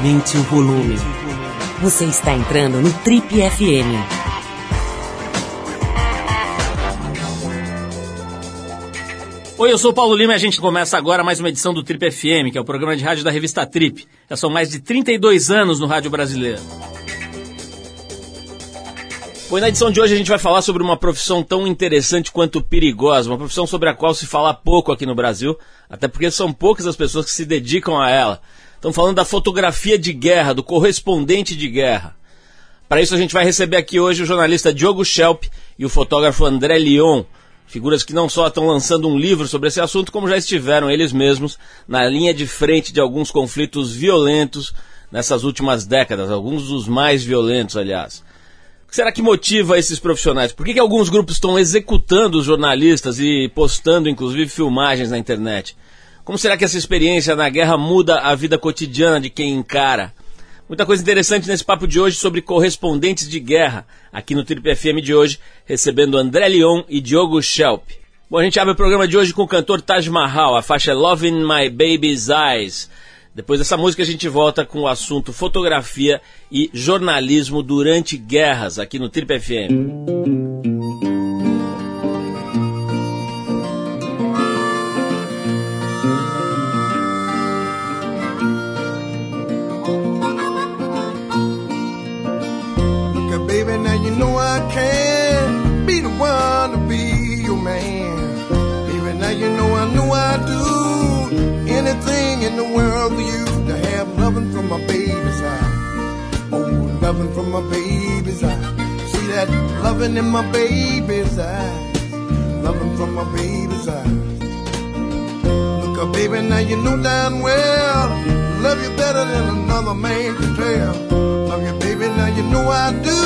Aumente o volume. Você está entrando no Trip FM. Oi, eu sou o Paulo Lima e a gente começa agora mais uma edição do Trip FM, que é o programa de rádio da revista Trip. Já são mais de 32 anos no rádio brasileiro. Pois na edição de hoje a gente vai falar sobre uma profissão tão interessante quanto perigosa, uma profissão sobre a qual se fala pouco aqui no Brasil, até porque são poucas as pessoas que se dedicam a ela. Estamos falando da fotografia de guerra, do correspondente de guerra. Para isso a gente vai receber aqui hoje o jornalista Diogo Schelp e o fotógrafo André Lyon, figuras que não só estão lançando um livro sobre esse assunto, como já estiveram eles mesmos na linha de frente de alguns conflitos violentos nessas últimas décadas, alguns dos mais violentos, aliás. O que será que motiva esses profissionais? Por que, que alguns grupos estão executando os jornalistas e postando, inclusive, filmagens na internet? Como será que essa experiência na guerra muda a vida cotidiana de quem encara? Muita coisa interessante nesse papo de hoje sobre correspondentes de guerra, aqui no Trip FM de hoje, recebendo André Leon e Diogo Schelp. Bom, a gente abre o programa de hoje com o cantor Taj Mahal, a faixa Love in My Baby's Eyes. Depois dessa música a gente volta com o assunto fotografia e jornalismo durante guerras aqui no Trip FM. Loving in my baby's eyes. Loving from my baby's eyes. Look, uh, baby, now you know damn well. Love you better than another man can tell. Love you, baby, now you know I do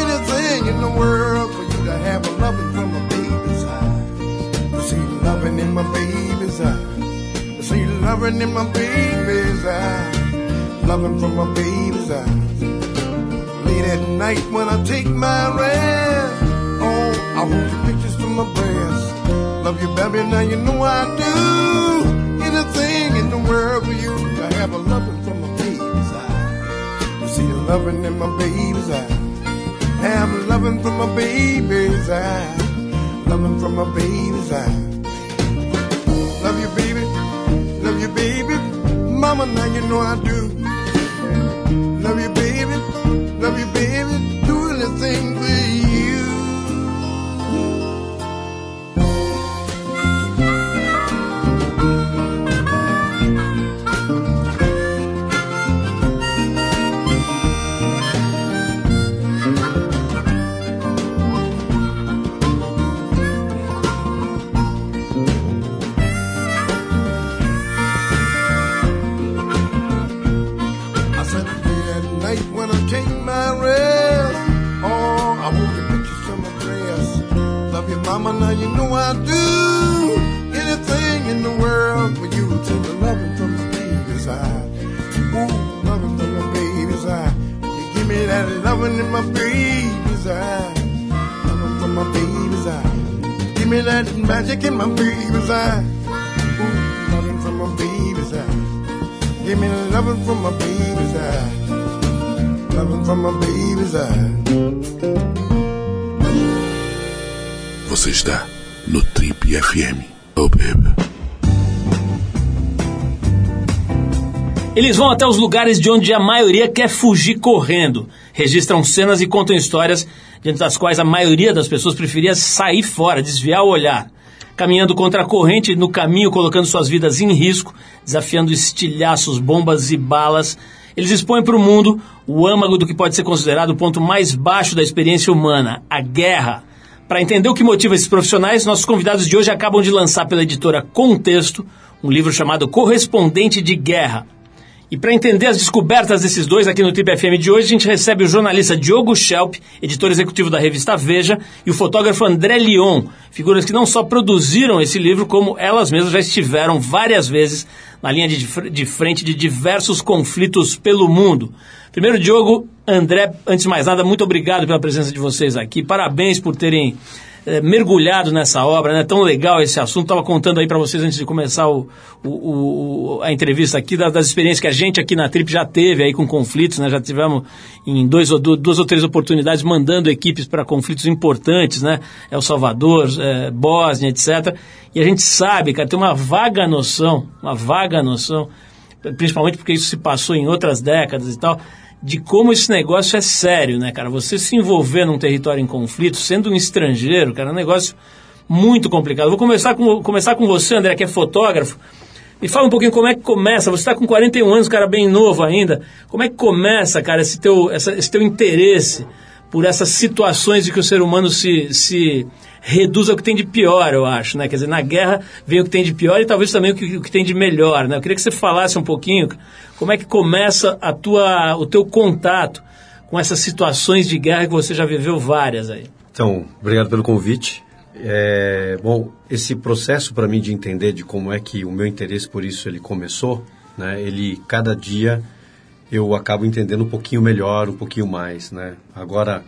anything in the world for you to have a loving from my baby's eyes. To see loving in my baby's eyes. To see loving in my baby's eyes. Loving from my baby's eyes. Late at night when I take my rest. Oh, I hold your pictures to my breast. Love you, baby, now you know I do anything in the world for you to have a loving from my baby's eyes. To see the loving in my baby's eyes. Have a loving from my baby's eyes. Loving from my baby's eyes. Love you, baby. Love you, baby. Mama, now you know I do. WB vão até os lugares de onde a maioria quer fugir correndo. Registram cenas e contam histórias diante das quais a maioria das pessoas preferia sair fora, desviar o olhar. Caminhando contra a corrente no caminho, colocando suas vidas em risco, desafiando estilhaços, bombas e balas. Eles expõem para o mundo o âmago do que pode ser considerado o ponto mais baixo da experiência humana, a guerra. Para entender o que motiva esses profissionais, nossos convidados de hoje acabam de lançar pela editora Contexto um livro chamado Correspondente de Guerra. E para entender as descobertas desses dois aqui no Trip FM de hoje, a gente recebe o jornalista Diogo Schelp, editor executivo da revista Veja, e o fotógrafo André Lyon, figuras que não só produziram esse livro, como elas mesmas já estiveram várias vezes na linha de, de frente de diversos conflitos pelo mundo. Primeiro, Diogo, André, antes de mais nada, muito obrigado pela presença de vocês aqui. Parabéns por terem é, mergulhado nessa obra, né? Tão legal esse assunto. Estava contando aí para vocês antes de começar o, o, o, a entrevista aqui das, das, experiências que a gente aqui na Trip já teve aí com conflitos, né? Já tivemos em dois ou duas ou três oportunidades mandando equipes para conflitos importantes, né? El Salvador, é, Bósnia, etc. E a gente sabe, cara, tem uma vaga noção, uma vaga noção, principalmente porque isso se passou em outras décadas e tal de como esse negócio é sério, né, cara? Você se envolver num território em conflito, sendo um estrangeiro, cara, é um negócio muito complicado. Vou começar com, começar com você, André, que é fotógrafo. Me fala um pouquinho como é que começa. Você está com 41 anos, cara bem novo ainda. Como é que começa, cara, esse teu, essa, esse teu interesse por essas situações de que o ser humano se, se reduz ao que tem de pior, eu acho, né? Quer dizer, na guerra vem o que tem de pior e talvez também o que, o que tem de melhor, né? Eu queria que você falasse um pouquinho como é que começa a tua, o teu contato com essas situações de guerra que você já viveu várias aí. Então, obrigado pelo convite. É, bom, esse processo para mim de entender de como é que o meu interesse por isso ele começou, né? Ele cada dia eu acabo entendendo um pouquinho melhor, um pouquinho mais, né? Agora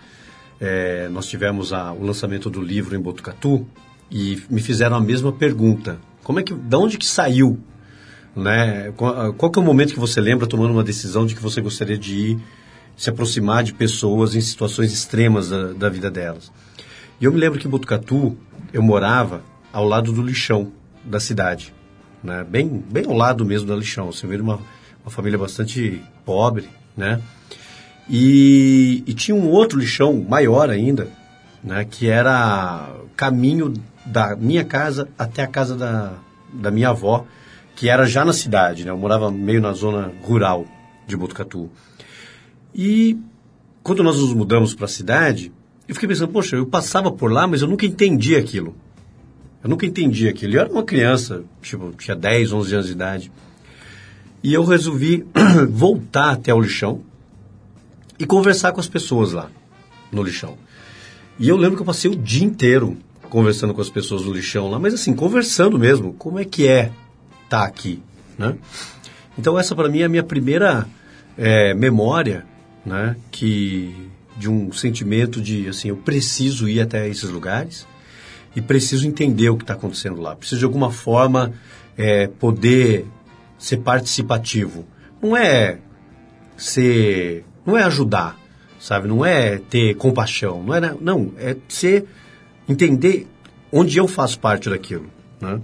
é, nós tivemos a, o lançamento do livro em Botucatu e me fizeram a mesma pergunta: como é que, da onde que saiu né? Qual, qual que é o momento que você lembra tomando uma decisão de que você gostaria de ir se aproximar de pessoas em situações extremas da, da vida delas? E eu me lembro que em Botucatu eu morava ao lado do lixão da cidade, né? Bem, bem ao lado mesmo do lixão. Você vê uma, uma família bastante pobre, né? E, e, tinha um outro lixão maior ainda, né? Que era caminho da minha casa até a casa da, da minha avó, que era já na cidade, né? Eu morava meio na zona rural de Botucatu. E quando nós nos mudamos para a cidade, eu fiquei pensando, poxa, eu passava por lá, mas eu nunca entendi aquilo. Eu nunca entendi aquilo. Eu era uma criança, tipo, tinha 10, 11 anos de idade. E eu resolvi voltar até o lixão e conversar com as pessoas lá no lixão. E eu lembro que eu passei o dia inteiro conversando com as pessoas no lixão lá, mas assim, conversando mesmo. Como é que é estar tá aqui, né? Então essa para mim é a minha primeira é, memória, né? Que de um sentimento de assim eu preciso ir até esses lugares e preciso entender o que está acontecendo lá. Preciso de alguma forma é, poder ser participativo. Não é ser, não é ajudar, sabe? Não é ter compaixão, não é não é ser entender onde eu faço parte daquilo, né?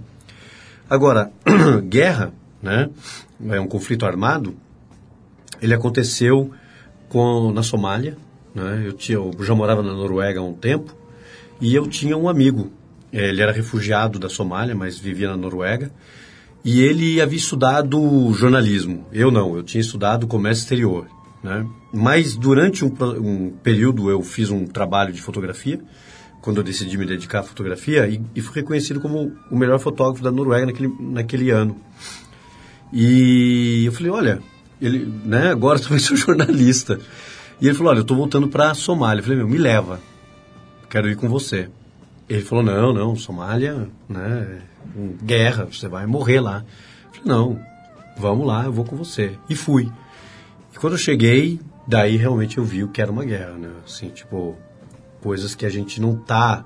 Agora, guerra, né, é um conflito armado, ele aconteceu com, na Somália. Né, eu, tinha, eu já morava na Noruega há um tempo e eu tinha um amigo. Ele era refugiado da Somália, mas vivia na Noruega. E ele havia estudado jornalismo. Eu não, eu tinha estudado comércio exterior. Né? Mas durante um, um período eu fiz um trabalho de fotografia quando eu decidi me dedicar à fotografia e, e fui reconhecido como o melhor fotógrafo da Noruega naquele, naquele ano. E eu falei, olha, ele, né, agora também sou jornalista. E ele falou, olha, eu estou voltando para Somália. Eu falei, meu, me leva, quero ir com você. Ele falou, não, não, Somália, né, guerra, você vai morrer lá. Eu falei, não, vamos lá, eu vou com você. E fui. Quando eu cheguei, daí realmente eu vi o que era uma guerra, né, assim, tipo, coisas que a gente não está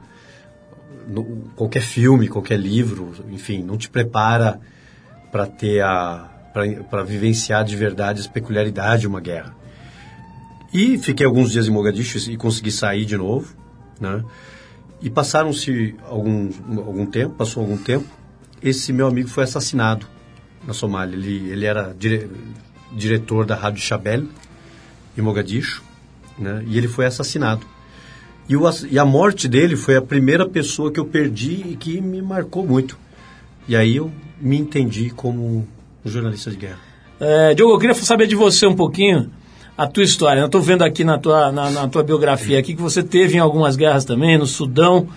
qualquer filme, qualquer livro, enfim, não te prepara para ter a para vivenciar de verdade as peculiaridades de uma guerra. E fiquei alguns dias em Mogadishu e consegui sair de novo, né? E passaram-se algum algum tempo, passou algum tempo, esse meu amigo foi assassinado na Somália. Ele ele era dire, diretor da Rádio Chabel em Mogadishu, né? E ele foi assassinado. E, o, e a morte dele foi a primeira pessoa que eu perdi e que me marcou muito. E aí eu me entendi como um jornalista de guerra. É, Diogo, eu queria saber de você um pouquinho a tua história. Eu estou vendo aqui na tua, na, na, tua biografia aqui que você teve em algumas guerras também, no Sudão,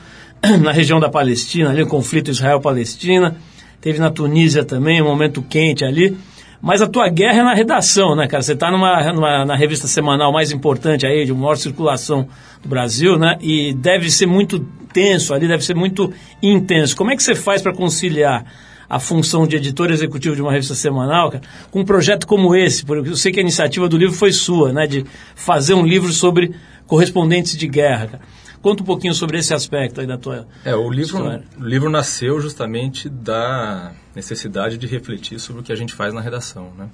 na região da Palestina, ali o conflito Israel-Palestina, teve na Tunísia também, um momento quente ali. Mas a tua guerra é na redação, né, cara? Você está numa, numa, na revista semanal mais importante aí, de maior circulação do Brasil, né? E deve ser muito tenso ali, deve ser muito intenso. Como é que você faz para conciliar a função de editor executivo de uma revista semanal, cara, com um projeto como esse? Porque eu sei que a iniciativa do livro foi sua, né? De fazer um livro sobre correspondentes de guerra, cara. Conta um pouquinho sobre esse aspecto aí da tua É, o livro, história. o livro nasceu justamente da necessidade de refletir sobre o que a gente faz na redação, né?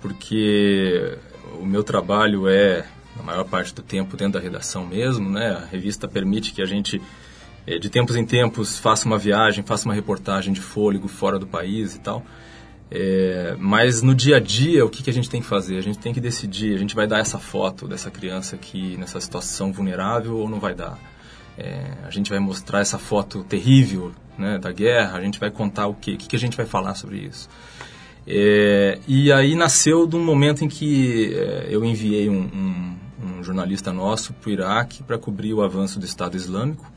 Porque o meu trabalho é, na maior parte do tempo, dentro da redação mesmo, né? A revista permite que a gente, eh, de tempos em tempos, faça uma viagem, faça uma reportagem de fôlego fora do país e tal. É, mas no dia a dia, o que, que a gente tem que fazer? A gente tem que decidir, a gente vai dar essa foto dessa criança aqui nessa situação vulnerável ou não vai dar? É, a gente vai mostrar essa foto terrível né, da guerra, a gente vai contar o quê? O que, que a gente vai falar sobre isso? É, e aí nasceu de um momento em que é, eu enviei um, um, um jornalista nosso para o Iraque para cobrir o avanço do Estado Islâmico.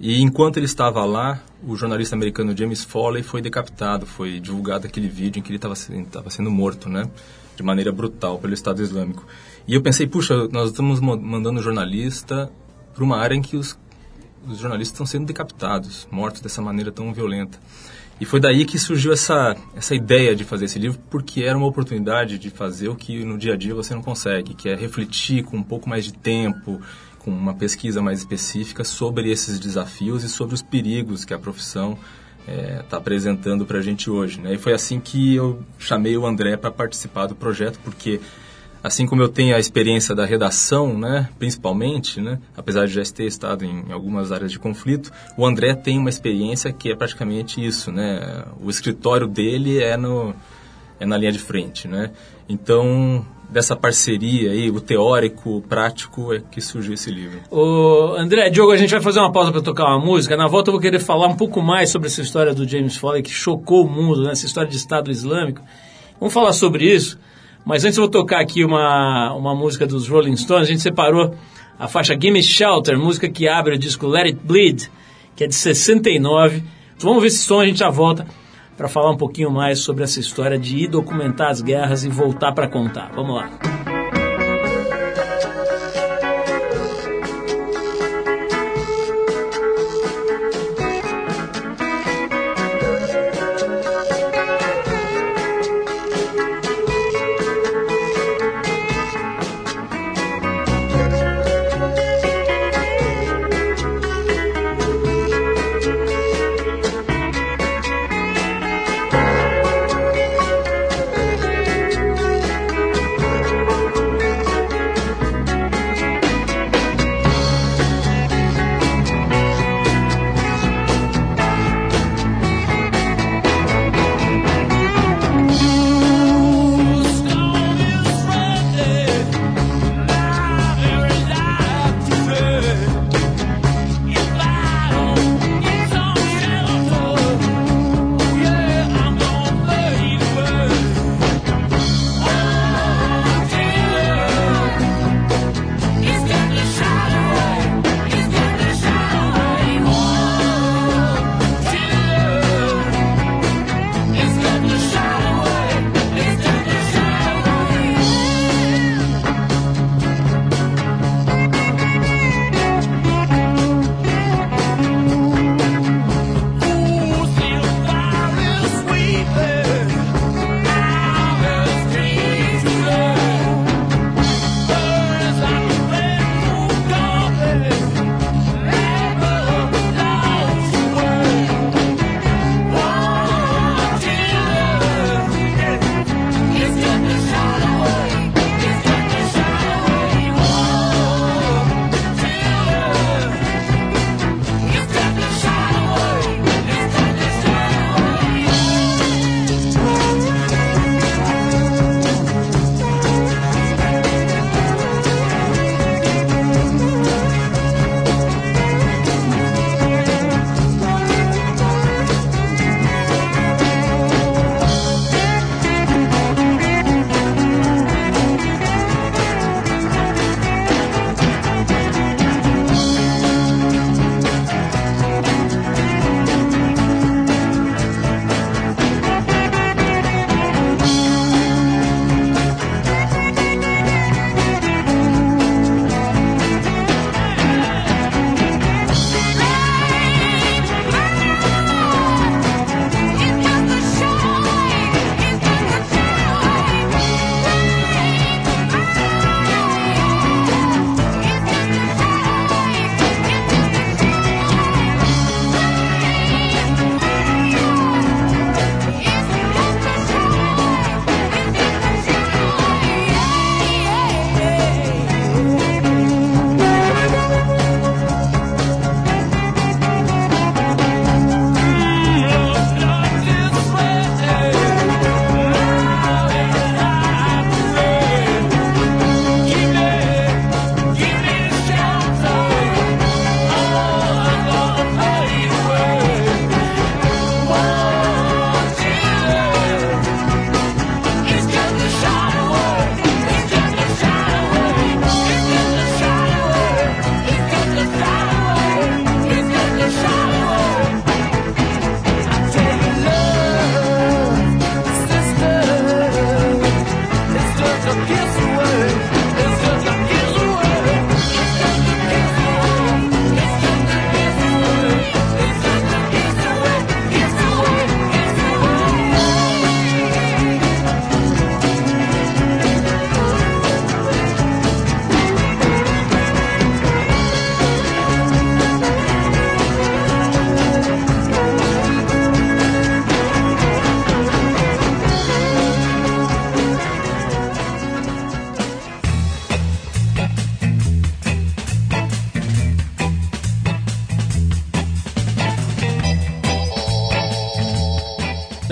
E enquanto ele estava lá, o jornalista americano James Foley foi decapitado, foi divulgado aquele vídeo em que ele estava sendo morto, né, de maneira brutal pelo Estado Islâmico. E eu pensei, puxa, nós estamos mo- mandando jornalista para uma área em que os, os jornalistas estão sendo decapitados, mortos dessa maneira tão violenta. E foi daí que surgiu essa, essa ideia de fazer esse livro, porque era uma oportunidade de fazer o que no dia a dia você não consegue, que é refletir com um pouco mais de tempo, com uma pesquisa mais específica sobre esses desafios e sobre os perigos que a profissão está apresentando para a gente hoje. Né? E foi assim que eu chamei o André para participar do projeto, porque assim como eu tenho a experiência da redação, né, principalmente, né, apesar de já ter estado em algumas áreas de conflito, o André tem uma experiência que é praticamente isso, né? O escritório dele é no é na linha de frente, né? Então, dessa parceria aí, o teórico, o prático é que surgiu esse livro. Ô, André, Diogo, a gente vai fazer uma pausa para tocar uma música. Na volta eu vou querer falar um pouco mais sobre essa história do James Foley que chocou o mundo, né? essa história de Estado Islâmico. Vamos falar sobre isso, mas antes eu vou tocar aqui uma, uma música dos Rolling Stones. A gente separou a faixa Gimme Shelter, música que abre o disco Let It Bleed, que é de 69. Vamos ver esse som, a gente já volta para falar um pouquinho mais sobre essa história de ir documentar as guerras e voltar para contar. Vamos lá.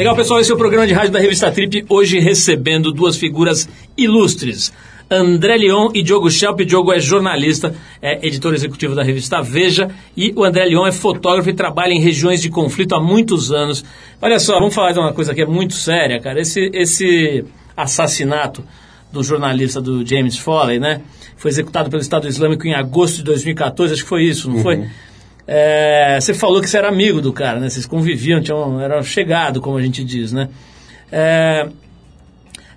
Legal, pessoal, esse é o programa de rádio da revista Trip, hoje recebendo duas figuras ilustres. André Leon e Diogo Schelp. Diogo é jornalista, é editor executivo da revista Veja e o André Leon é fotógrafo e trabalha em regiões de conflito há muitos anos. Olha só, vamos falar de uma coisa que é muito séria, cara. Esse, esse assassinato do jornalista do James Foley, né? Foi executado pelo Estado Islâmico em agosto de 2014, acho que foi isso, não uhum. foi? É, você falou que você era amigo do cara, né? Vocês conviviam, tinham, era chegado, como a gente diz, né? É,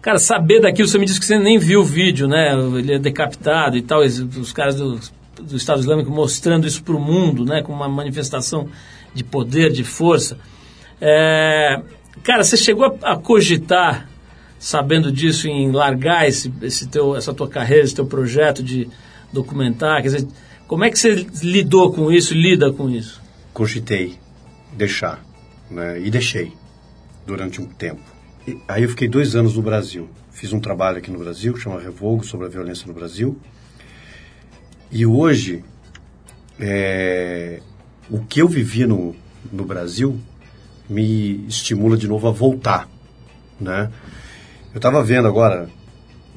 cara, saber daquilo, você me disse que você nem viu o vídeo, né? Ele é decapitado e tal, os caras do, do Estado Islâmico mostrando isso para o mundo, né? Como uma manifestação de poder, de força. É, cara, você chegou a, a, cogitar, sabendo disso, em largar esse, esse teu, essa tua carreira, esse teu projeto de documentar? Quer dizer, como é que você lidou com isso, lida com isso? Cogitei deixar, né? e deixei durante um tempo. E, aí eu fiquei dois anos no Brasil. Fiz um trabalho aqui no Brasil, que chama Revogo, sobre a violência no Brasil. E hoje, é, o que eu vivi no, no Brasil me estimula de novo a voltar, né? Eu estava vendo agora,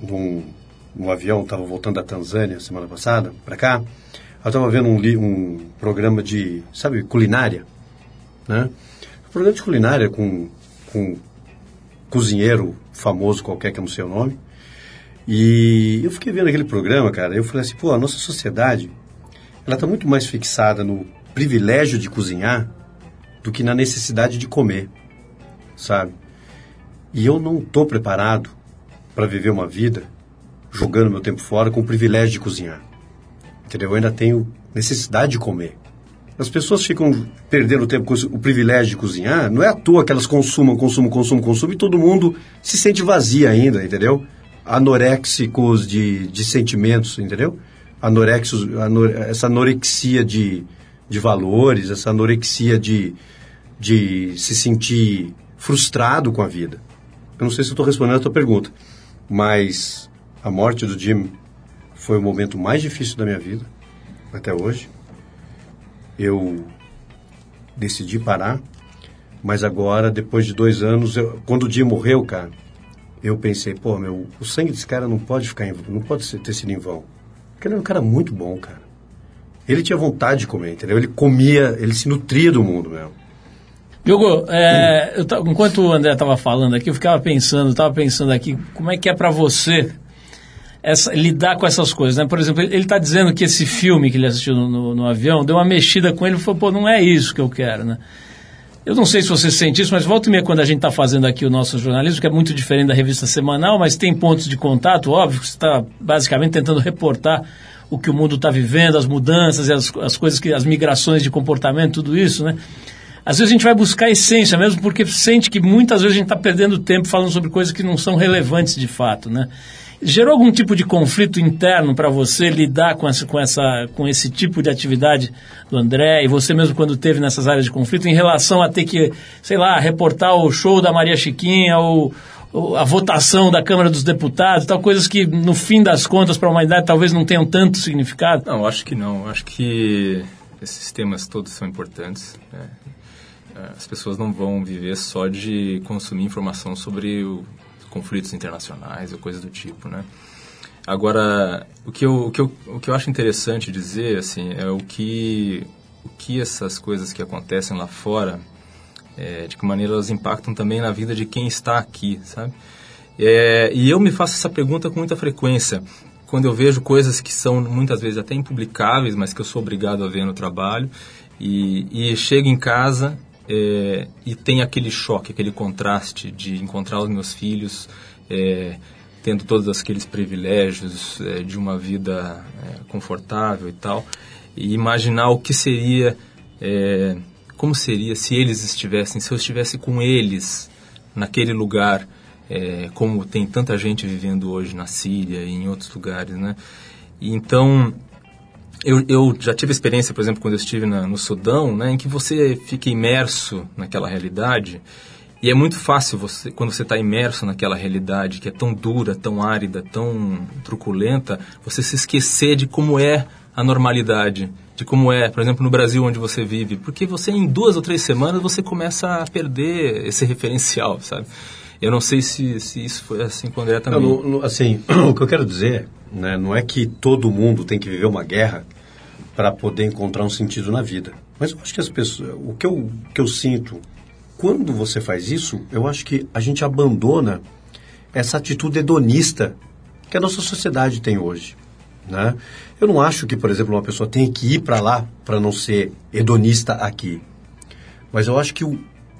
num, num avião, estava voltando da Tanzânia semana passada, para cá, eu estava vendo um, um programa de, sabe, culinária, né? Um programa de culinária com, com um cozinheiro famoso qualquer que eu não sei o nome. E eu fiquei vendo aquele programa, cara, eu falei assim, pô, a nossa sociedade, ela está muito mais fixada no privilégio de cozinhar do que na necessidade de comer, sabe? E eu não estou preparado para viver uma vida jogando meu tempo fora com o privilégio de cozinhar. Entendeu? Eu ainda tenho necessidade de comer. As pessoas ficam perdendo o tempo com o privilégio de cozinhar. Não é à toa que elas consumam, consumam, consumam, consumam e todo mundo se sente vazia ainda, entendeu? Anoréxicos de, de sentimentos, entendeu? Anorexos, anor, essa anorexia de, de valores, essa anorexia de, de se sentir frustrado com a vida. Eu não sei se estou respondendo a tua pergunta, mas a morte do Jim foi o momento mais difícil da minha vida, até hoje. Eu decidi parar, mas agora, depois de dois anos, eu, quando o dia morreu, cara, eu pensei, pô, meu, o sangue desse cara não pode ficar em, não pode ter sido em vão. Porque ele era um cara muito bom, cara. Ele tinha vontade de comer, entendeu? Ele comia, ele se nutria do mundo mesmo. Diogo, é, eu, enquanto o André estava falando aqui, eu ficava pensando, estava pensando aqui, como é que é para você essa, lidar com essas coisas, né? Por exemplo, ele está dizendo que esse filme que ele assistiu no, no, no, avião deu uma mexida com ele e falou, pô, não é isso que eu quero, né? Eu não sei se você sente isso, mas volta e meia quando a gente está fazendo aqui o nosso jornalismo, que é muito diferente da revista semanal, mas tem pontos de contato, óbvio, que você está basicamente tentando reportar o que o mundo está vivendo, as mudanças as, as coisas que, as migrações de comportamento, tudo isso, né? Às vezes a gente vai buscar a essência mesmo, porque sente que muitas vezes a gente está perdendo tempo falando sobre coisas que não são relevantes de fato, né? Gerou algum tipo de conflito interno para você lidar com, essa, com, essa, com esse tipo de atividade do André e você mesmo quando teve nessas áreas de conflito em relação a ter que, sei lá, reportar o show da Maria Chiquinha ou, ou a votação da Câmara dos Deputados, tal coisas que no fim das contas para a humanidade talvez não tenham tanto significado? Não, acho que não. Acho que esses temas todos são importantes. Né? As pessoas não vão viver só de consumir informação sobre o conflitos internacionais ou coisas do tipo, né? Agora, o que eu, o que eu, o que eu acho interessante dizer, assim, é o que, o que essas coisas que acontecem lá fora, é, de que maneira elas impactam também na vida de quem está aqui, sabe? É, e eu me faço essa pergunta com muita frequência, quando eu vejo coisas que são muitas vezes até impublicáveis, mas que eu sou obrigado a ver no trabalho, e, e chego em casa é, e tem aquele choque, aquele contraste de encontrar os meus filhos é, tendo todos aqueles privilégios é, de uma vida é, confortável e tal, e imaginar o que seria, é, como seria se eles estivessem, se eu estivesse com eles naquele lugar, é, como tem tanta gente vivendo hoje na Síria e em outros lugares, né? Então eu, eu, já tive experiência, por exemplo, quando eu estive na, no Sudão, né, em que você fica imerso naquela realidade e é muito fácil você, quando você está imerso naquela realidade que é tão dura, tão árida, tão truculenta, você se esquecer de como é a normalidade de como é, por exemplo, no Brasil onde você vive, porque você em duas ou três semanas você começa a perder esse referencial, sabe? Eu não sei se, se isso foi assim com o André também. Não, no- assim, o que eu quero dizer, né, não é que todo mundo tem que viver uma guerra para poder encontrar um sentido na vida. Mas eu acho que as pessoas, o que eu, que eu sinto, quando você faz isso, eu acho que a gente abandona essa atitude hedonista que a nossa sociedade tem hoje. Né? Eu não acho que, por exemplo, uma pessoa tenha que ir para lá para não ser hedonista aqui. Mas eu acho que o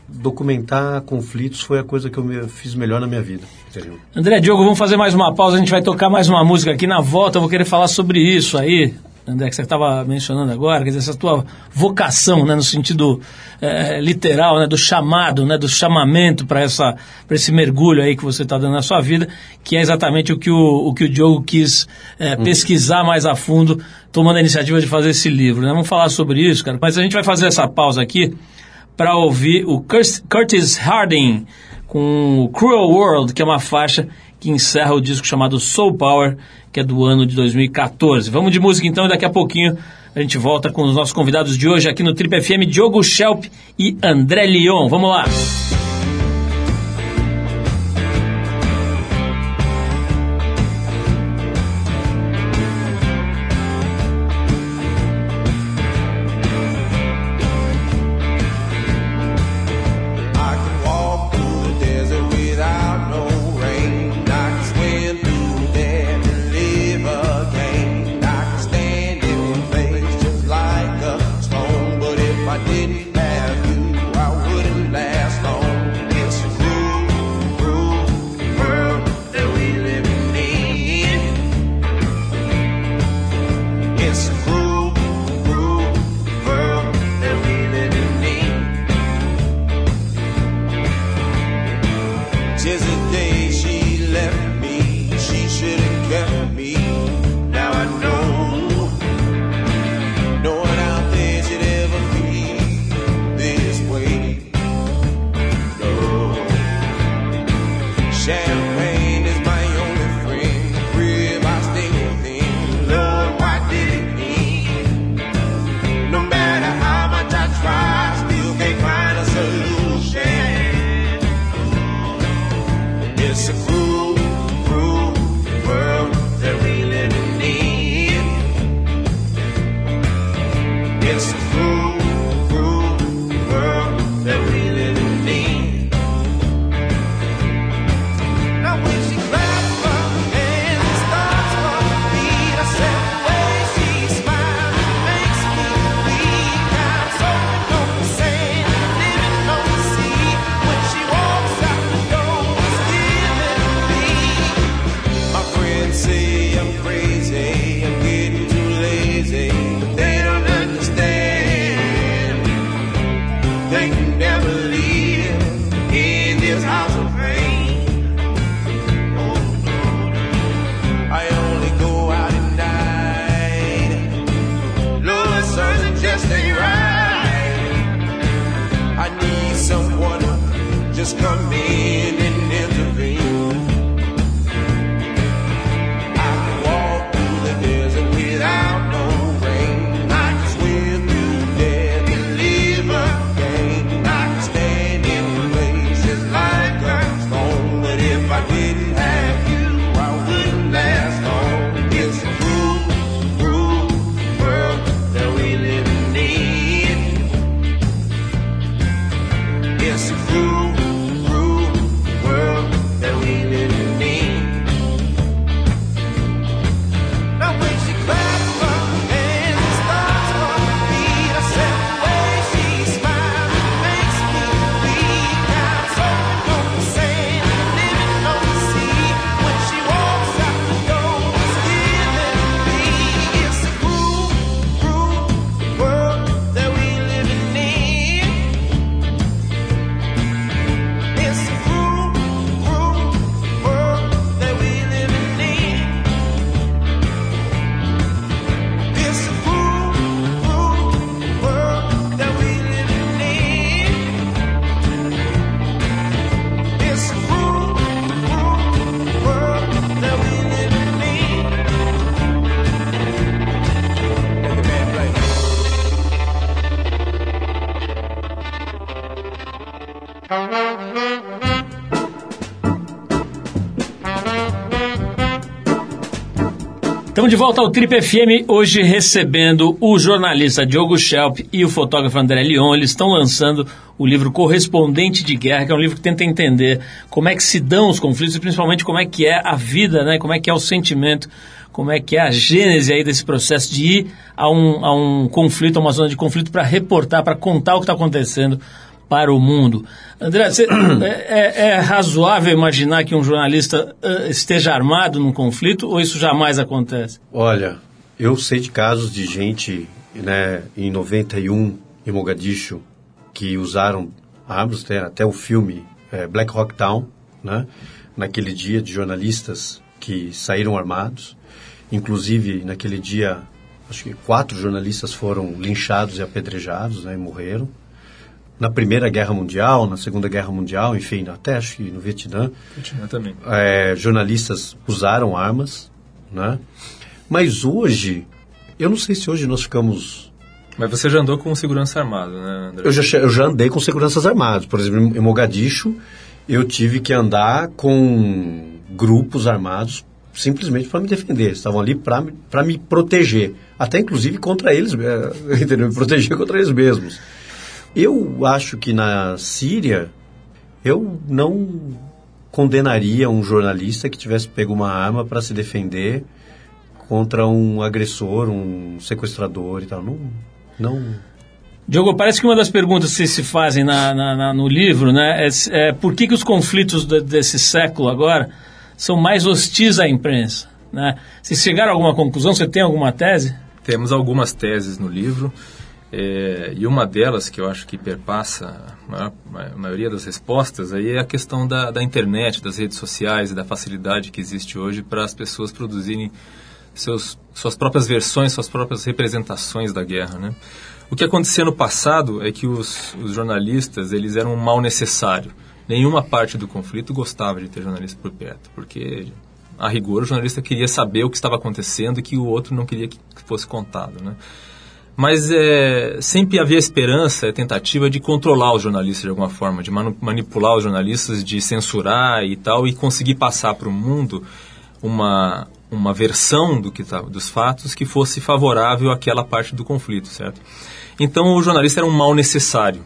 documentar conflitos foi a coisa que eu me- fiz melhor na minha vida. Entendeu? André Diogo, vamos fazer mais uma pausa, a gente vai tocar mais uma música aqui na volta, eu vou querer falar sobre isso aí, André, que você estava mencionando agora, quer dizer, essa tua vocação, né, no sentido eh, literal, né, do chamado, né, do chamamento para esse mergulho aí que você está dando na sua vida, que é exatamente o que o, o que o Diogo quis eh, pesquisar mais a fundo, tomando a iniciativa de fazer esse livro, né? Vamos falar sobre isso, cara, mas a gente vai fazer essa pausa aqui para ouvir o Curtis Harding com o Cruel World, que é uma faixa que encerra o disco chamado Soul Power, que é do ano de 2014. Vamos de música então e daqui a pouquinho a gente volta com os nossos convidados de hoje aqui no Trip FM, Diogo Schelp e André Lyon. Vamos lá! I It's a Estamos de volta ao Trip FM, hoje recebendo o jornalista Diogo Schelp e o fotógrafo André Leon. Eles estão lançando o livro Correspondente de Guerra, que é um livro que tenta entender como é que se dão os conflitos e principalmente como é que é a vida, né? como é que é o sentimento, como é que é a gênese aí desse processo de ir a um, a um conflito, a uma zona de conflito para reportar, para contar o que está acontecendo para o mundo. André, cê, é, é, é, razoável imaginar que um jornalista uh, esteja armado num conflito ou isso jamais acontece? Olha, eu sei de casos de gente né, em 91 em Mogadishu que usaram armas, até, até o filme é, Black Rock Town, né, naquele dia de jornalistas que saíram armados. Inclusive, naquele dia, acho que quatro jornalistas foram linchados e apedrejados né, e morreram na Primeira Guerra Mundial, na Segunda Guerra Mundial, enfim, até acho que no Vietnã. Vietnã também. É, jornalistas usaram armas, né? Mas hoje, eu não sei se hoje nós ficamos... Mas você já andou com segurança armada, né, André? Eu já, eu já andei com seguranças armadas. Por exemplo, em Mogadishu, eu tive que andar com grupos armados simplesmente para me defender. Estavam ali para me proteger. Até, inclusive, contra eles, entendeu? Me proteger contra eles mesmos. Eu acho que na Síria, eu não condenaria um jornalista que tivesse pego uma arma para se defender contra um agressor, um sequestrador e tal. Não. não... Diogo, parece que uma das perguntas que se fazem na, na, na, no livro né, é, é, por que, que os conflitos de, desse século agora são mais hostis à imprensa. Né? Se chegaram a alguma conclusão, você tem alguma tese? Temos algumas teses no livro. É, e uma delas que eu acho que perpassa a, maior, a maioria das respostas aí é a questão da, da, internet, das redes sociais e da facilidade que existe hoje para as pessoas produzirem seus, suas próprias versões, suas próprias representações da guerra. Né? O que acontecia no passado é que os, os jornalistas eles eram um mal necessário. Nenhuma parte do conflito gostava de ter jornalista por perto, porque a rigor o jornalista queria saber o que estava acontecendo e que o outro não queria que fosse contado. Né? Mas é, sempre havia esperança, tentativa de controlar os jornalistas de alguma forma, de manipular os jornalistas, de censurar e tal, e conseguir passar para o mundo uma, uma versão do que tá, dos fatos que fosse favorável àquela parte do conflito, certo? Então o jornalista era um mal necessário.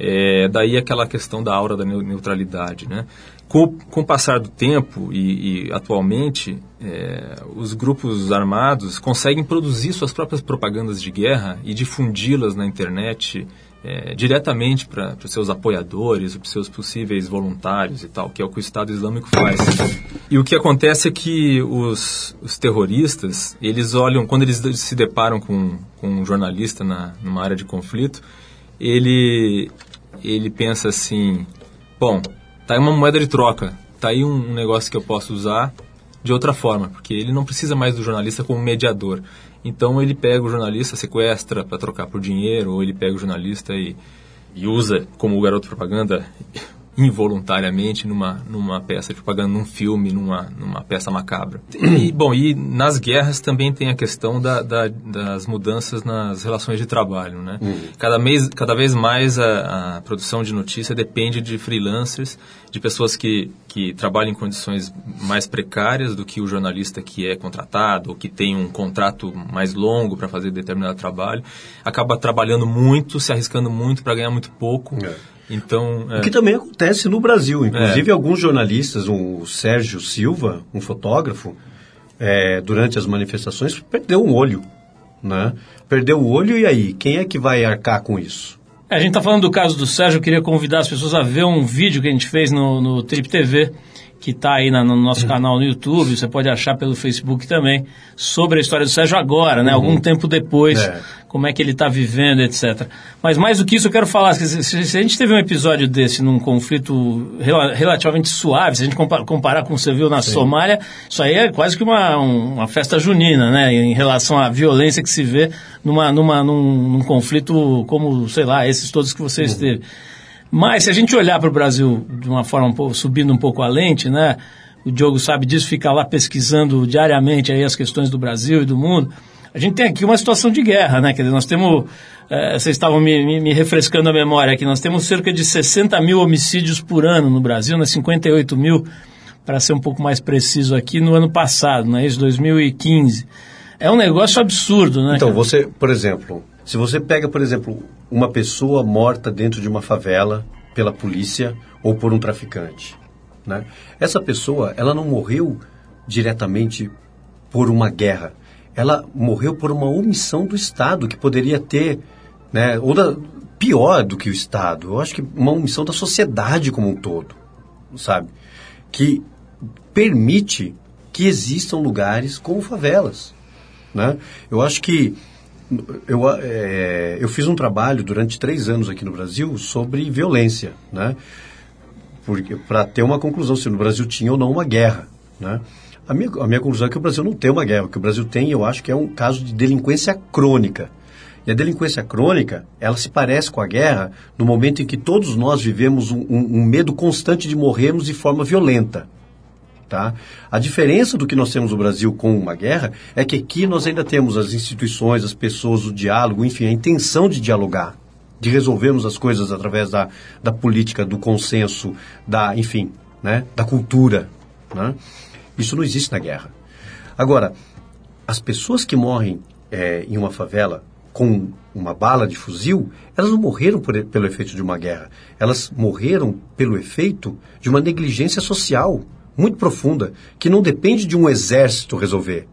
É, daí aquela questão da aura da neutralidade, né? Com, com o passar do tempo e, e atualmente, é, os grupos armados conseguem produzir suas próprias propagandas de guerra e difundi-las na internet é, diretamente para os seus apoiadores, para os seus possíveis voluntários e tal, que é o que o Estado Islâmico faz. E o que acontece é que os, os terroristas, eles olham, quando eles se deparam com, com um jornalista na, numa área de conflito, ele, ele pensa assim, bom, Tá aí uma moeda de troca, tá aí um, negócio que eu posso usar de outra forma, porque ele não precisa mais do jornalista como mediador. Então ele pega o jornalista, sequestra para trocar por dinheiro, ou ele pega o jornalista e, e usa como garoto propaganda involuntariamente numa, numa peça de propaganda, num filme, numa, numa peça macabra. E, bom, e nas guerras também tem a questão da, da, das mudanças nas relações de trabalho, né? Uhum. Cada, mês, cada vez mais a, a, produção de notícia depende de freelancers, de pessoas que, que trabalham em condições mais precárias do que o jornalista que é contratado ou que tem um contrato mais longo para fazer determinado trabalho. Acaba trabalhando muito, se arriscando muito para ganhar muito pouco. É então, é... O que também acontece no Brasil. Inclusive, é. alguns jornalistas, o Sérgio Silva, um fotógrafo, é, durante as manifestações, perdeu um olho. Né? Perdeu o olho e aí? Quem é que vai arcar com isso? É, a gente está falando do caso do Sérgio, eu queria convidar as pessoas a ver um vídeo que a gente fez no, no Trip TV que está aí na, no nosso canal no YouTube, você pode achar pelo Facebook também, sobre a história do Sérgio agora, né? Uhum. Algum tempo depois, é. como é que ele está vivendo, etc. Mas mais do que isso, eu quero falar, se, se, a gente teve um episódio desse num conflito rel relativamente suave, se a gente comparar, comparar com o que você viu na Sim. Somália, isso aí é quase que uma, uma festa junina, né? Em relação à violência que se vê numa, numa, num, num conflito como, sei lá, esses todos que você uhum. esteve. Mas se a gente olhar para o Brasil de uma forma um pouco, subindo um pouco a lente, né? O Diogo sabe disso, fica lá pesquisando diariamente aí as questões do Brasil e do mundo. A gente tem aqui uma situação de guerra, né? Quer dizer, nós temos, é, vocês estavam me, me, me, refrescando a memória aqui, nós temos cerca de 60 mil homicídios por ano no Brasil, né? 58 mil para ser um pouco mais preciso aqui, no ano passado, não é isso? 2015. É um negócio absurdo, né? Então, cara? você, por exemplo, se você pega, por exemplo, uma pessoa morta dentro de uma favela pela polícia ou por um traficante, né? Essa pessoa, ela não morreu diretamente por uma guerra. Ela morreu por uma omissão do Estado que poderia ter, né, ou da, pior do que o Estado. Eu acho que uma omissão da sociedade como um todo, sabe? Que permite que existam lugares como favelas, né? Eu acho que eu, é, eu fiz um trabalho durante três anos aqui no Brasil sobre violência, né? Para ter uma conclusão se no Brasil tinha ou não uma guerra, né? A minha, a minha conclusão é que o Brasil não tem uma guerra. O que o Brasil tem, eu acho que é um caso de delinquência crônica. E a delinquência crônica, ela se parece com a guerra no momento em que todos nós vivemos um, um, um medo constante de morrermos de forma violenta. Tá? A diferença do que nós temos no Brasil com uma guerra é que aqui nós ainda temos as instituições, as pessoas, o diálogo, enfim, a intenção de dialogar, de resolvermos as coisas através da, da política, do consenso, da, enfim, né, da cultura. Né? Isso não existe na guerra. Agora, as pessoas que morrem é, em uma favela com uma bala de fuzil, elas não morreram por, pelo efeito de uma guerra. Elas morreram pelo efeito de uma negligência social muito profunda, que não depende de um exército resolver,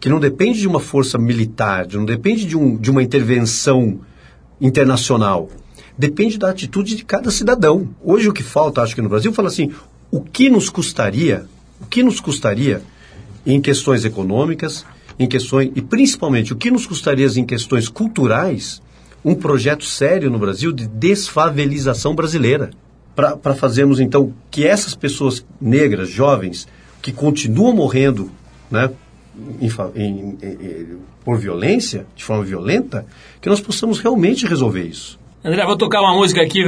que não depende de uma força militar, não depende de, um, de uma intervenção internacional. Depende da atitude de cada cidadão. Hoje o que falta, acho que no Brasil, fala assim, o que nos custaria, o que nos custaria em questões econômicas, em questões, e principalmente o que nos custaria em questões culturais, um projeto sério no Brasil de desfavelização brasileira para fazermos então que essas pessoas negras, jovens, que continuam morrendo né, em, em, em, por violência, de forma violenta, que nós possamos realmente resolver isso. André, vou tocar uma música aqui,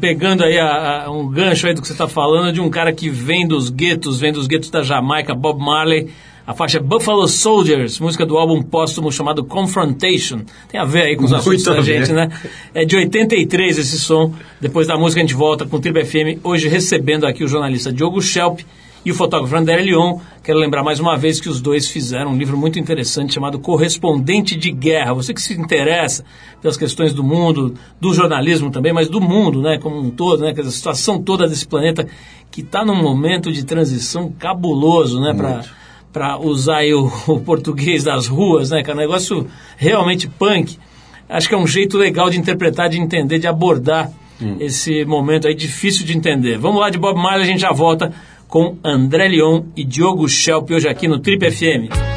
pegando aí a, a, um gancho aí do que você está falando, de um cara que vem dos guetos, vem dos guetos da Jamaica, Bob Marley, a faixa Buffalo Soldiers, música do álbum póstumo chamado Confrontation. Tem a ver aí com os assuntos da gente, né? É de 83 esse som. Depois da música a gente volta com o Tribo FM, hoje recebendo aqui o jornalista Diogo Schelp e o fotógrafo André Lyon. Quero lembrar mais uma vez que os dois fizeram um livro muito interessante chamado Correspondente de Guerra. Você que se interessa pelas questões do mundo, do jornalismo também, mas do mundo, né, como um todo, né, a situação toda desse planeta que está num momento de transição cabuloso, né, para para usar o, o, português das ruas, né, que é um negócio realmente punk. Acho que é um jeito legal de interpretar, de entender, de abordar hum. esse momento aí difícil de entender. Vamos lá de Bob Marley, a gente já volta com André Leon e Diogo Schelp hoje aqui no Trip FM.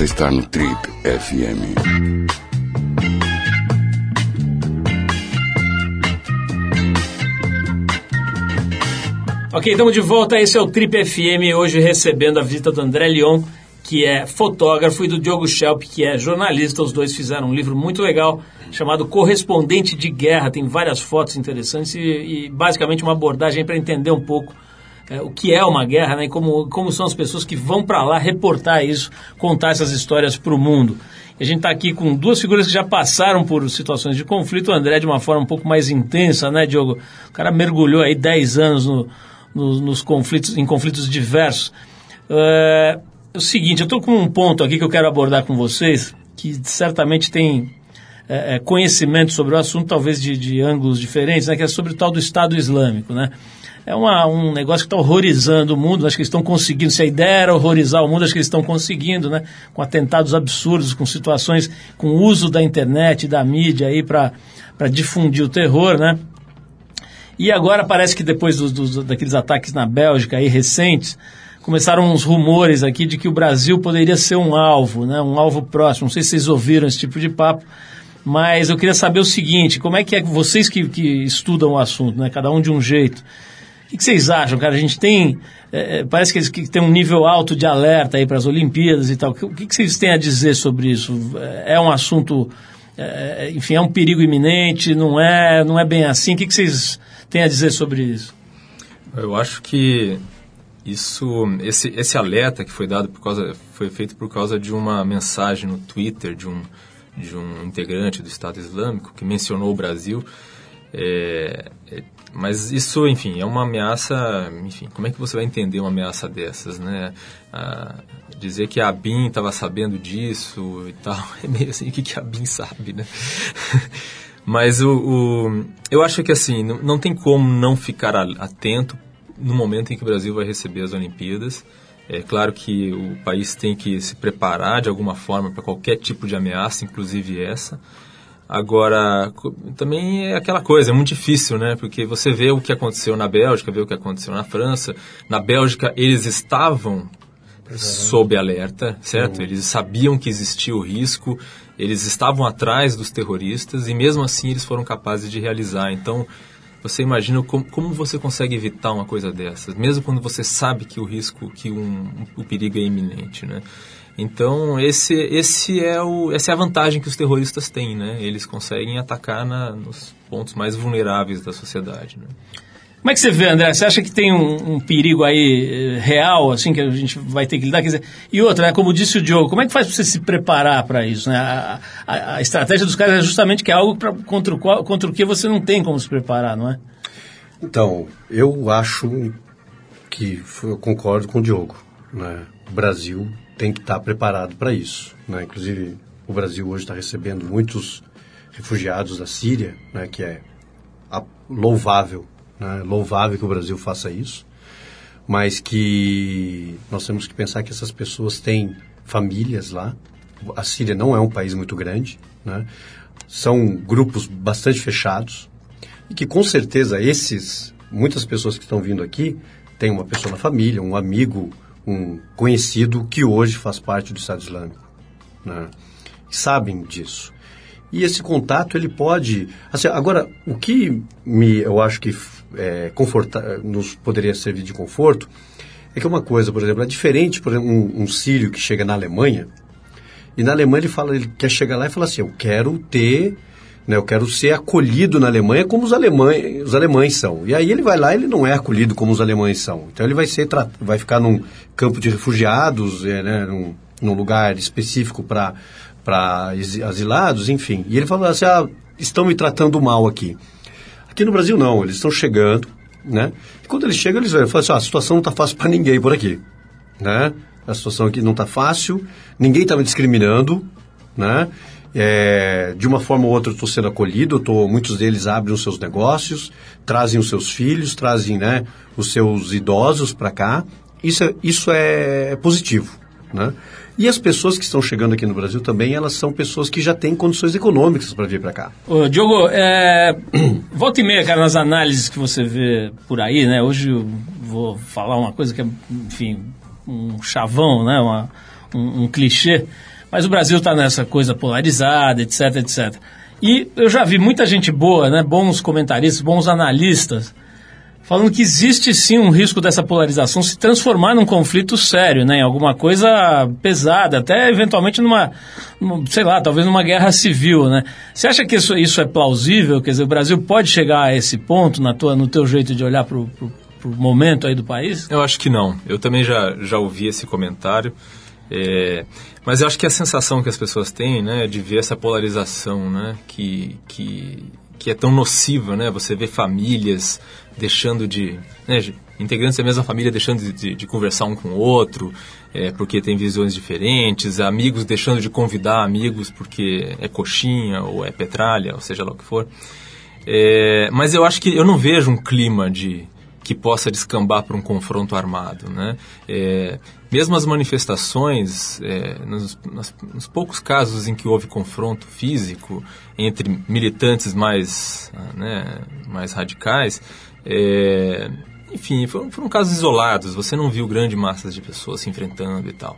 Você está no Trip FM. Ok, estamos de volta. Esse é o Trip FM. Hoje recebendo a visita do André Leon, que é fotógrafo, e do Diogo Schelp, que é jornalista. Os dois fizeram um livro muito legal chamado Correspondente de Guerra. Tem várias fotos interessantes e, e basicamente uma abordagem para entender um pouco é, o que é uma guerra né, e como, como são as pessoas que vão para lá reportar isso, contar essas histórias para o mundo. A gente está aqui com duas figuras que já passaram por situações de conflito. O André de uma forma um pouco mais intensa, né, Diogo? O cara mergulhou aí 10 anos no, no, nos conflitos, em conflitos diversos. É, é o seguinte, eu estou com um ponto aqui que eu quero abordar com vocês, que certamente tem é, é, conhecimento sobre o assunto, talvez de, de ângulos diferentes, né, que é sobre o tal do Estado Islâmico, né? É uma, um negócio que está horrorizando o mundo, acho que eles estão conseguindo, se a ideia era horrorizar o mundo, acho que eles estão conseguindo, né? Com atentados absurdos, com situações, com uso da internet, da mídia aí para difundir o terror, né? E agora parece que depois dos, dos, daqueles ataques na Bélgica aí recentes, começaram uns rumores aqui de que o Brasil poderia ser um alvo, né? Um alvo próximo. Não sei se vocês ouviram esse tipo de papo, mas eu queria saber o seguinte, como é que é vocês que, que estudam o assunto, né? Cada um de um jeito. O que, vocês acham, cara? A gente tem. É, parece que, que tem um nível alto de alerta aí para as Olimpíadas e tal. O que, que vocês têm a dizer sobre isso? É um assunto. É, enfim, é um perigo iminente? Não é, não é bem assim? O que, que vocês têm a dizer sobre isso? Eu acho que isso, esse, esse alerta que foi dado por causa, foi feito por causa de uma mensagem no Twitter de um, de um integrante do Estado Islâmico que mencionou o Brasil. É, é, mas isso, enfim, é uma ameaça. Enfim, como é que você vai entender uma ameaça dessas, né? Ah, dizer que a BIM estava sabendo disso e tal, é meio assim, o que, que a BIM sabe, né? mas o, o, eu acho que assim, não, não tem como não ficar atento no momento em que o Brasil vai receber as Olimpíadas. É claro que o país tem que se preparar de alguma forma para qualquer tipo de ameaça, inclusive essa. Agora, também é aquela coisa, é muito difícil, né? Porque você vê o que aconteceu na Bélgica, vê o que aconteceu na França. Na Bélgica, eles estavam sob alerta, certo? Uhum. Eles sabiam que existia o risco, eles estavam atrás dos terroristas e mesmo assim eles foram capazes de realizar. Então, você imagina como, como você consegue evitar uma coisa dessas, mesmo quando você sabe que o risco, que um, um, o perigo é iminente, né? Então, esse, esse é o, essa é a vantagem que os terroristas têm, né? Eles conseguem atacar na, nos pontos mais vulneráveis da sociedade, né? Como é que você vê, André? Você acha que tem um, um, perigo aí eh, real, assim, que a gente vai ter que lidar? Quer dizer, e outra, né, como disse o Diogo, como é que faz para você se preparar para isso? Né? A, a, a, estratégia dos caras é justamente que é algo pra, contra, o qual, contra o que você não tem como se preparar, não é? Então, eu acho que eu concordo com o Diogo. Né? O Brasil tem que estar preparado para isso. Né? Inclusive, o Brasil hoje está recebendo muitos refugiados da Síria, né, que é louvável né? louvável que o Brasil faça isso, mas que nós temos que pensar que essas pessoas têm famílias lá. A Síria não é um país muito grande, né? são grupos bastante fechados e que com certeza esses, muitas pessoas que estão vindo aqui, têm uma pessoa na família, um amigo, um conhecido que hoje faz parte do Estado Islâmico. Né? Sabem disso. E esse contato ele pode. Assim, agora, o que me, eu acho que é, conforta, nos poderia servir de conforto é que uma coisa, por exemplo, é diferente, por exemplo, um, um sírio que chega na Alemanha e na Alemanha ele fala, ele quer chegar lá e fala assim, eu quero ter, né, eu quero ser acolhido na Alemanha como os alemães, os alemães são. E aí ele vai lá, ele não é acolhido como os alemães são. Então ele vai ser, vai ficar num campo de refugiados, é, né, num, num lugar específico para asilados, enfim. E ele falou assim, ah, estão me tratando mal aqui. Aqui no Brasil não, eles estão chegando, né? E quando eles chegam, eles falam assim, ah, a situação não está fácil para ninguém por aqui, né? A situação aqui não está fácil, ninguém está me discriminando, né? É, de uma forma ou outra estou sendo acolhido, tô, muitos deles abrem os seus negócios, trazem os seus filhos, trazem né, os seus idosos para cá isso é, isso é positivo, né? E as pessoas que estão chegando aqui no Brasil também, elas são pessoas que já têm condições econômicas para vir para cá. Ô, Diogo, é, volta e meia, cara, nas análises que você vê por aí, né? Hoje eu vou falar uma coisa que é, enfim, um chavão, né? Uma, um, um clichê. Mas o Brasil está nessa coisa polarizada, etc, etc. E eu já vi muita gente boa, né? Bons comentaristas, bons analistas falando que existe sim um risco dessa polarização se transformar num conflito sério, né, em alguma coisa pesada, até eventualmente numa, sei lá, talvez numa guerra civil, né? Você acha que isso, isso é plausível? Quer dizer, o Brasil pode chegar a esse ponto na tua, no teu jeito de olhar para o momento aí do país? Eu acho que não. Eu também já, já ouvi esse comentário. É, mas eu acho que a sensação que as pessoas têm, né, de ver essa polarização, né, que, que, que é tão nociva, né, você vê famílias deixando de, né, integrantes da mesma família deixando de, de, de conversar um com o outro, é, porque tem visões diferentes, amigos deixando de convidar amigos porque é coxinha ou é petralha, ou seja lá o que for. É, mas eu acho que eu não vejo um clima de que possa descambar para um confronto armado. Né? É, mesmo as manifestações, é, nos, nos, poucos casos em que houve confronto físico entre militantes mais, né, mais radicais, é, enfim, foram, foram, casos isolados. Você não viu grande massas de pessoas se enfrentando e tal.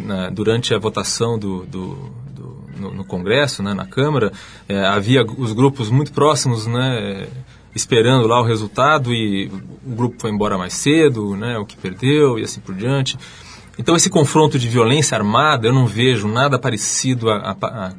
Na, durante a votação do, do, do no, no, Congresso, né, na Câmara, é, havia os grupos muito próximos, né, esperando lá o resultado e o grupo foi embora mais cedo, né, o que perdeu e assim por diante. Então esse confronto de violência armada eu não vejo nada parecido a, a, a,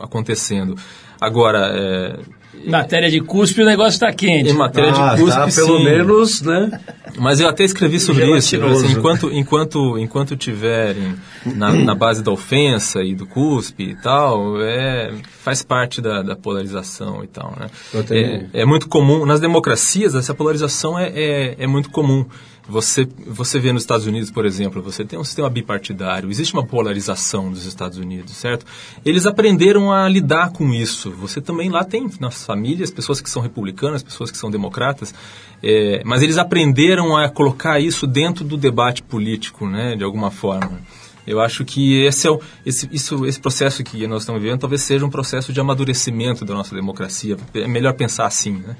acontecendo. Agora, é, em matéria de cuspe, o negócio está quente. Em matéria ah, de cuspe, tá, pelo sim. menos, né? Mas eu até escrevi sobre isso. Assim, enquanto, enquanto, enquanto tiverem na, na, base da ofensa e do cuspe e tal, é, faz parte da, da polarização e tal, né? É, é, muito comum, nas democracias, essa polarização é, é, é muito comum. Você, você vê nos Estados Unidos, por exemplo, você tem um sistema bipartidário, existe uma polarização dos Estados Unidos, certo? Eles aprenderam a lidar com isso. Você também lá tem nas famílias pessoas que são republicanas, pessoas que são democratas, é, mas eles aprenderam a colocar isso dentro do debate político, né, de alguma forma. Eu acho que esse, é o, esse, isso, esse processo que nós estamos vivendo talvez seja um processo de amadurecimento da nossa democracia. É melhor pensar assim, né?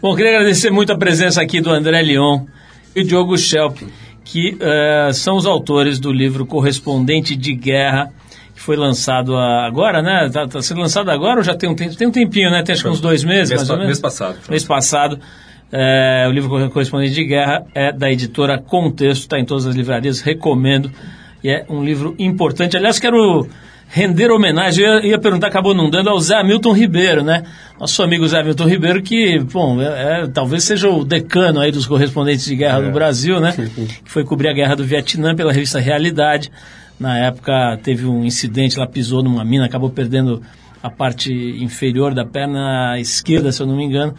Bom, queria agradecer muito a presença aqui do André Leon e Diogo Schelp, que uh, são os autores do livro Correspondente de Guerra, que foi lançado agora, né? Está tá sendo lançado agora ou já tem um, tem, tem um tempinho, né? Tem acho que uns dois meses, mês, mais ou menos? Mês passado. Mês passado. É, o livro Correspondente de Guerra é da editora Contexto, está em todas as livrarias, recomendo. E é um livro importante. Aliás, quero render homenagem, eu ia, perguntar, acabou não dando, ao Zé Hamilton Ribeiro, né? Nosso amigo Zé Hamilton Ribeiro, que, bom, é, é, talvez seja o decano aí dos correspondentes de guerra é. do Brasil, né? que foi cobrir a guerra do Vietnã pela revista Realidade. Na época teve um incidente, lá pisou numa mina, acabou perdendo a parte inferior da perna esquerda, se eu não me engano.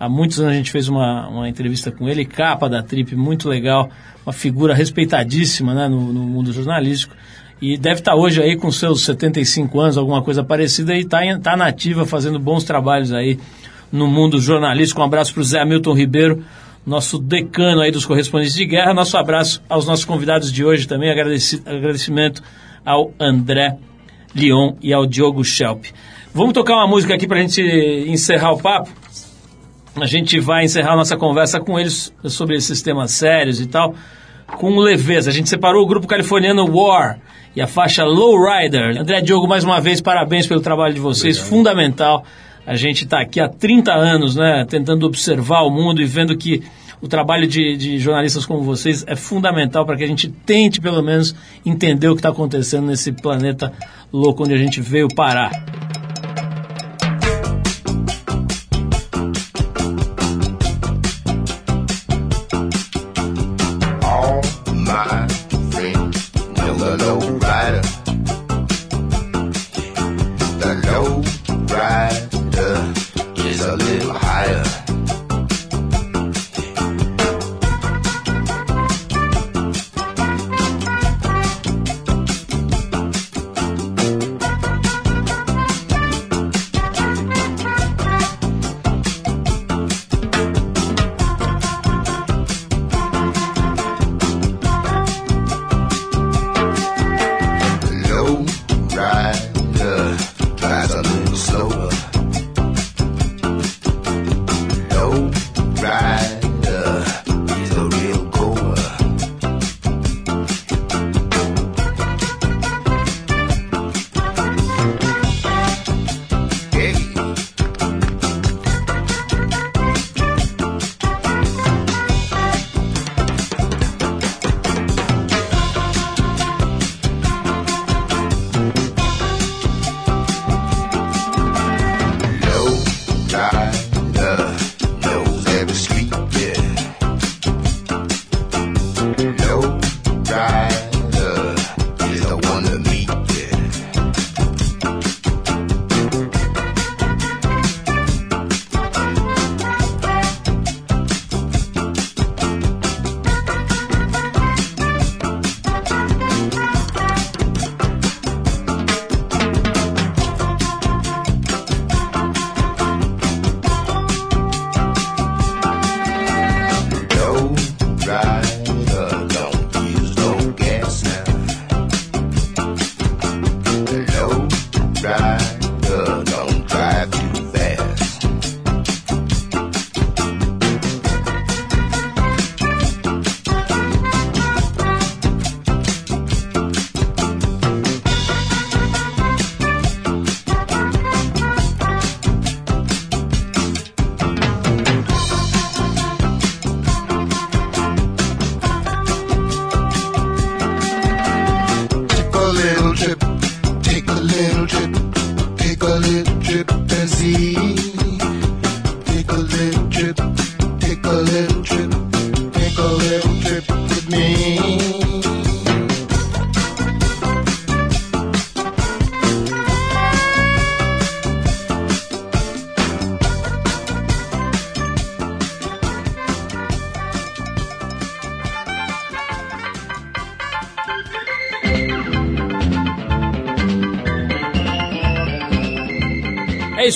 Há muitos anos a gente fez uma, uma entrevista com ele, capa da Trip, muito legal, uma figura respeitadíssima né, no, no mundo jornalístico. E deve estar hoje aí com seus 75 anos, alguma coisa parecida, e está tá nativa fazendo bons trabalhos aí no mundo jornalístico. Um abraço para o Zé Hamilton Ribeiro, nosso decano aí dos correspondentes de guerra. Nosso abraço aos nossos convidados de hoje também. Agradeci, agradecimento ao André Leon e ao Diogo Schelp. Vamos tocar uma música aqui para a gente encerrar o papo. A gente vai encerrar nossa conversa com eles sobre esses temas sérios e tal, com leveza. A gente separou o grupo californiano War e a faixa Lowrider. André Diogo, mais uma vez, parabéns pelo trabalho de vocês, Obrigado. fundamental. A gente está aqui há 30 anos, né, tentando observar o mundo e vendo que o trabalho de, de jornalistas como vocês é fundamental para que a gente tente, pelo menos, entender o que está acontecendo nesse planeta louco onde a gente veio parar.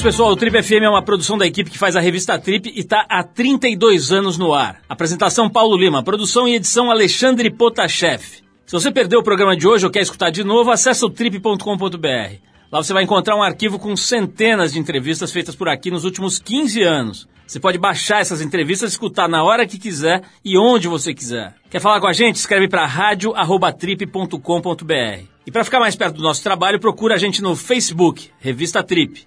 Pessoal. O Trip FM é uma produção da equipe que faz a revista Trip e está há 32 anos no ar. Apresentação Paulo Lima, produção e edição Alexandre Potashev. Se você perdeu o programa de hoje ou quer escutar de novo, acesse o trip.com.br. Lá você vai encontrar um arquivo com centenas de entrevistas feitas por aqui nos últimos 15 anos. Você pode baixar essas entrevistas, escutar na hora que quiser e onde você quiser. Quer falar com a gente? Escreve para radio@trip.com.br. E para ficar mais perto do nosso trabalho, procura a gente no Facebook, Revista Trip.